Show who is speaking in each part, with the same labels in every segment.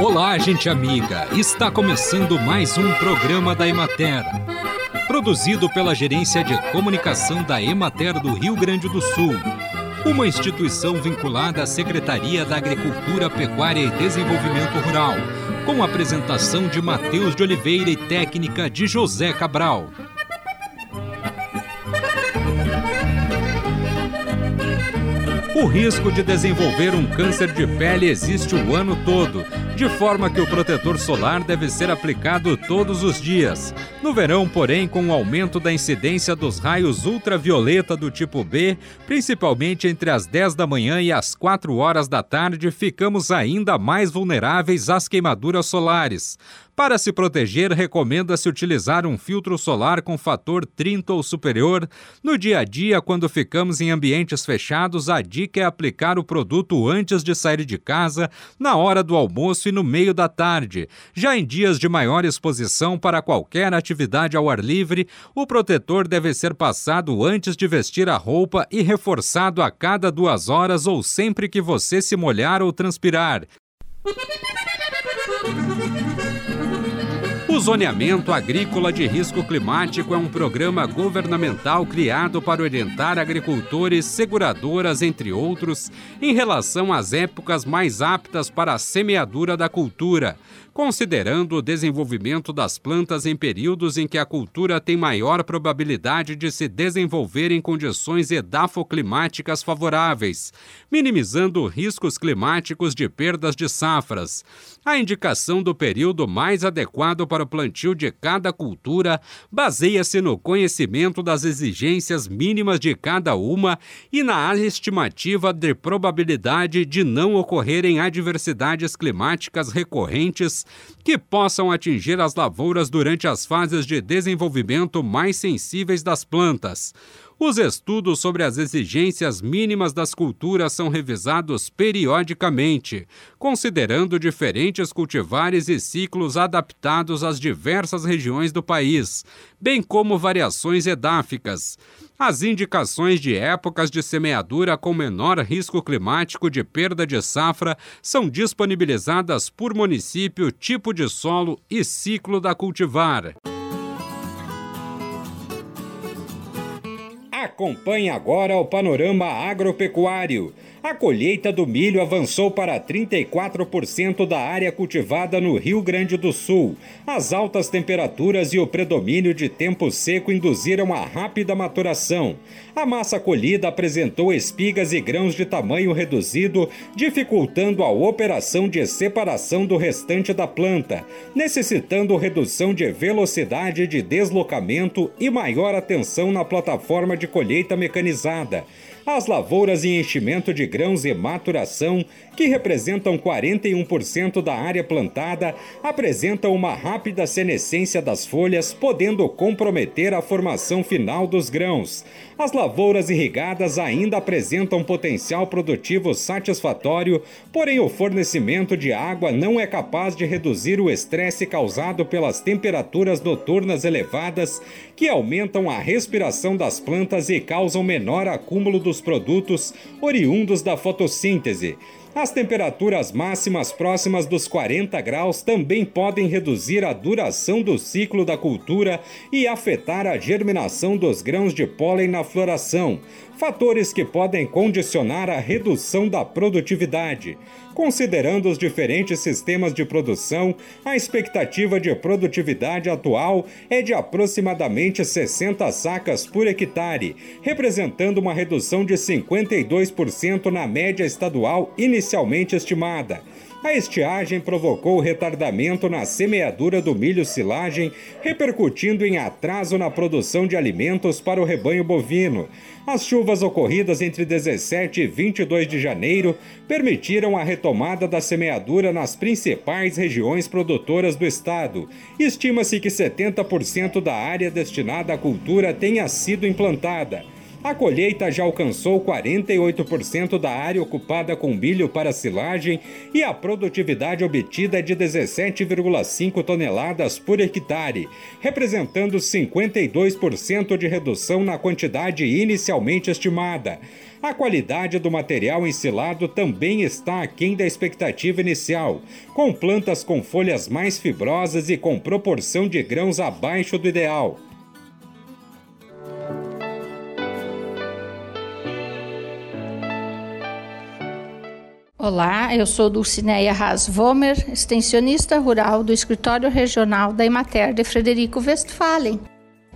Speaker 1: Olá, gente amiga! Está começando mais um programa da Emater. Produzido pela Gerência de Comunicação da Emater do Rio Grande do Sul. Uma instituição vinculada à Secretaria da Agricultura, Pecuária e Desenvolvimento Rural. Com apresentação de Matheus de Oliveira e técnica de José Cabral. O risco de desenvolver um câncer de pele existe o ano todo, de forma que o protetor solar deve ser aplicado todos os dias. No verão, porém, com o aumento da incidência dos raios ultravioleta do tipo B, principalmente entre as 10 da manhã e as 4 horas da tarde, ficamos ainda mais vulneráveis às queimaduras solares. Para se proteger, recomenda-se utilizar um filtro solar com fator 30 ou superior. No dia a dia, quando ficamos em ambientes fechados, a dica é aplicar o produto antes de sair de casa, na hora do almoço e no meio da tarde. Já em dias de maior exposição para qualquer atividade ao ar livre, o protetor deve ser passado antes de vestir a roupa e reforçado a cada duas horas ou sempre que você se molhar ou transpirar. O Zoneamento Agrícola de Risco Climático é um programa governamental criado para orientar agricultores, seguradoras, entre outros, em relação às épocas mais aptas para a semeadura da cultura considerando o desenvolvimento das plantas em períodos em que a cultura tem maior probabilidade de se desenvolver em condições edafoclimáticas favoráveis, minimizando riscos climáticos de perdas de safras. A indicação do período mais adequado para o plantio de cada cultura baseia-se no conhecimento das exigências mínimas de cada uma e na estimativa de probabilidade de não ocorrerem adversidades climáticas recorrentes que possam atingir as lavouras durante as fases de desenvolvimento mais sensíveis das plantas. Os estudos sobre as exigências mínimas das culturas são revisados periodicamente, considerando diferentes cultivares e ciclos adaptados às diversas regiões do país, bem como variações edáficas. As indicações de épocas de semeadura com menor risco climático de perda de safra são disponibilizadas por município, tipo de solo e ciclo da cultivar. Acompanhe agora o panorama agropecuário. A colheita do milho avançou para 34% da área cultivada no Rio Grande do Sul. As altas temperaturas e o predomínio de tempo seco induziram a rápida maturação. A massa colhida apresentou espigas e grãos de tamanho reduzido, dificultando a operação de separação do restante da planta, necessitando redução de velocidade de deslocamento e maior atenção na plataforma de colheita mecanizada. As lavouras em enchimento de grãos e maturação, que representam 41% da área plantada, apresentam uma rápida senescência das folhas, podendo comprometer a formação final dos grãos. As lavouras irrigadas ainda apresentam potencial produtivo satisfatório, porém o fornecimento de água não é capaz de reduzir o estresse causado pelas temperaturas noturnas elevadas, que aumentam a respiração das plantas e causam menor acúmulo dos produtos oriundos da fotossíntese. As temperaturas máximas próximas dos 40 graus também podem reduzir a duração do ciclo da cultura e afetar a germinação dos grãos de pólen na floração, fatores que podem condicionar a redução da produtividade. Considerando os diferentes sistemas de produção, a expectativa de produtividade atual é de aproximadamente 60 sacas por hectare, representando uma redução de 52% na média estadual inicialmente estimada. A estiagem provocou retardamento na semeadura do milho silagem, repercutindo em atraso na produção de alimentos para o rebanho bovino. As chuvas ocorridas entre 17 e 22 de janeiro permitiram a retomada da semeadura nas principais regiões produtoras do estado. Estima-se que 70% da área destinada à cultura tenha sido implantada. A colheita já alcançou 48% da área ocupada com milho para silagem e a produtividade obtida é de 17,5 toneladas por hectare, representando 52% de redução na quantidade inicialmente estimada. A qualidade do material ensilado também está aquém da expectativa inicial, com plantas com folhas mais fibrosas e com proporção de grãos abaixo do ideal.
Speaker 2: Olá, eu sou Dulcineia Hasvomer, extensionista rural do Escritório Regional da Imater de Frederico Westphalen.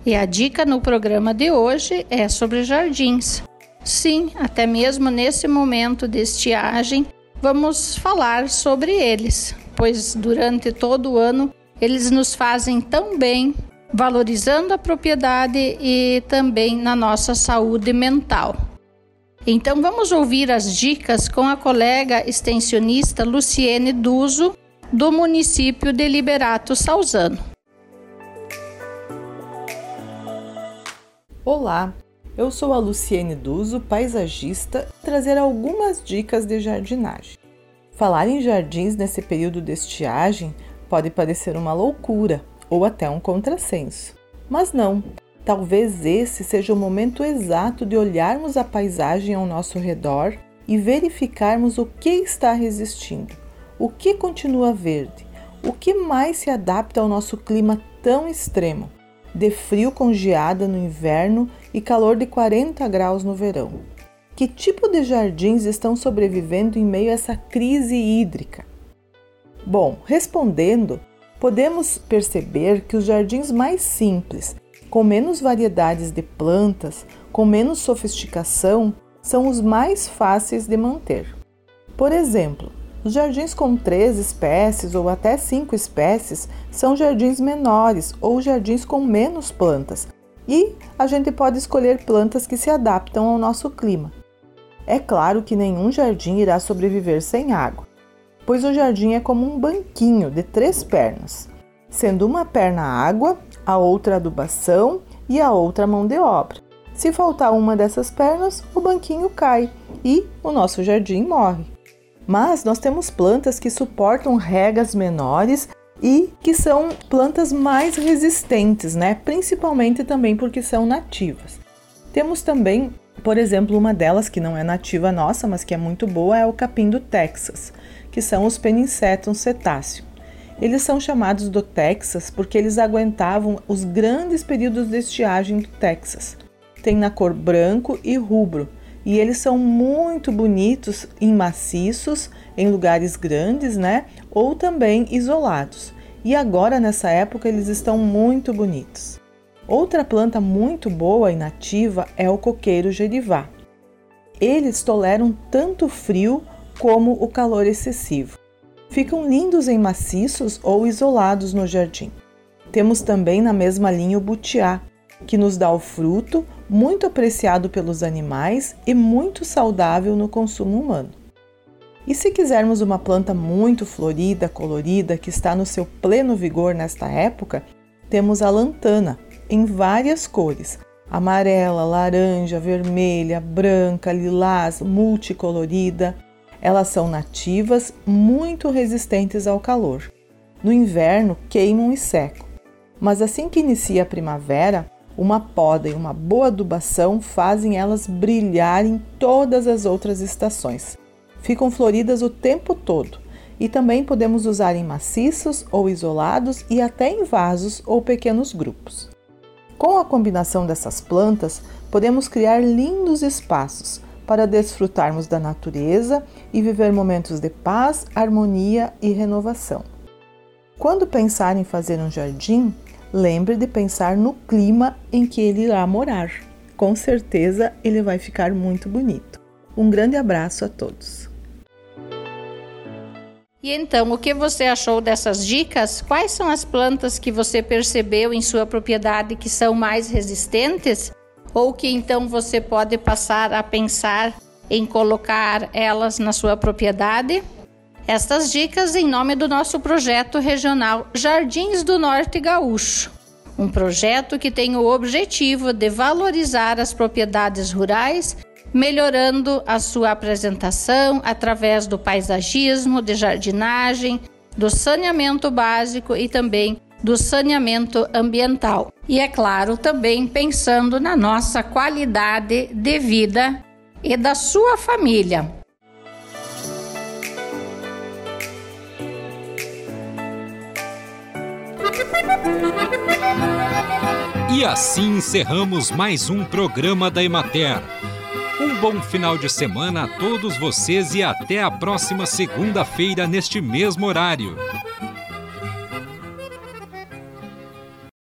Speaker 2: E a dica no programa de hoje é sobre jardins. Sim, até mesmo nesse momento de estiagem, vamos falar sobre eles, pois durante todo o ano eles nos fazem tão bem, valorizando a propriedade e também na nossa saúde mental. Então vamos ouvir as dicas com a colega extensionista Luciene Duso, do município de Liberato Salzano.
Speaker 3: Olá, eu sou a Luciene Duso, paisagista, trazer algumas dicas de jardinagem. Falar em jardins nesse período de estiagem pode parecer uma loucura ou até um contrassenso. Mas não, talvez esse seja o momento exato de olharmos a paisagem ao nosso redor e verificarmos o que está resistindo, o que continua verde, o que mais se adapta ao nosso clima tão extremo de frio com geada no inverno e calor de 40 graus no verão. Que tipo de jardins estão sobrevivendo em meio a essa crise hídrica? Bom, respondendo, podemos perceber que os jardins mais simples, com menos variedades de plantas, com menos sofisticação, são os mais fáceis de manter. Por exemplo, os jardins com três espécies ou até cinco espécies são jardins menores ou jardins com menos plantas, e a gente pode escolher plantas que se adaptam ao nosso clima. É claro que nenhum jardim irá sobreviver sem água, pois o jardim é como um banquinho de três pernas, sendo uma perna água, a outra adubação e a outra mão de obra. Se faltar uma dessas pernas, o banquinho cai e o nosso jardim morre. Mas nós temos plantas que suportam regas menores e que são plantas mais resistentes, né? Principalmente também porque são nativas. Temos também, por exemplo, uma delas que não é nativa nossa, mas que é muito boa, é o capim do Texas, que são os Peninsetum cetáceo. Eles são chamados do Texas porque eles aguentavam os grandes períodos de estiagem do Texas. Tem na cor branco e rubro, e eles são muito bonitos em maciços, em lugares grandes, né? Ou também isolados. E agora nessa época eles estão muito bonitos. Outra planta muito boa e nativa é o coqueiro gerivá. Eles toleram tanto frio como o calor excessivo. Ficam lindos em maciços ou isolados no jardim. Temos também na mesma linha o butiá, que nos dá o fruto, muito apreciado pelos animais e muito saudável no consumo humano. E se quisermos uma planta muito florida, colorida, que está no seu pleno vigor nesta época, temos a lantana, em várias cores: amarela, laranja, vermelha, branca, lilás, multicolorida. Elas são nativas, muito resistentes ao calor. No inverno, queimam e secam. Mas assim que inicia a primavera, uma poda e uma boa adubação fazem elas brilhar em todas as outras estações. Ficam floridas o tempo todo e também podemos usar em maciços ou isolados e até em vasos ou pequenos grupos. Com a combinação dessas plantas, podemos criar lindos espaços para desfrutarmos da natureza e viver momentos de paz, harmonia e renovação. Quando pensar em fazer um jardim, lembre de pensar no clima em que ele irá morar. Com certeza ele vai ficar muito bonito. Um grande abraço a todos.
Speaker 2: E então, o que você achou dessas dicas? Quais são as plantas que você percebeu em sua propriedade que são mais resistentes? Ou que então você pode passar a pensar em colocar elas na sua propriedade? Estas dicas em nome do nosso projeto regional Jardins do Norte Gaúcho. Um projeto que tem o objetivo de valorizar as propriedades rurais, melhorando a sua apresentação através do paisagismo, de jardinagem, do saneamento básico e também do saneamento ambiental. E é claro, também pensando na nossa qualidade de vida e da sua família.
Speaker 1: E assim encerramos mais um programa da Emater. Um bom final de semana a todos vocês e até a próxima segunda-feira neste mesmo horário.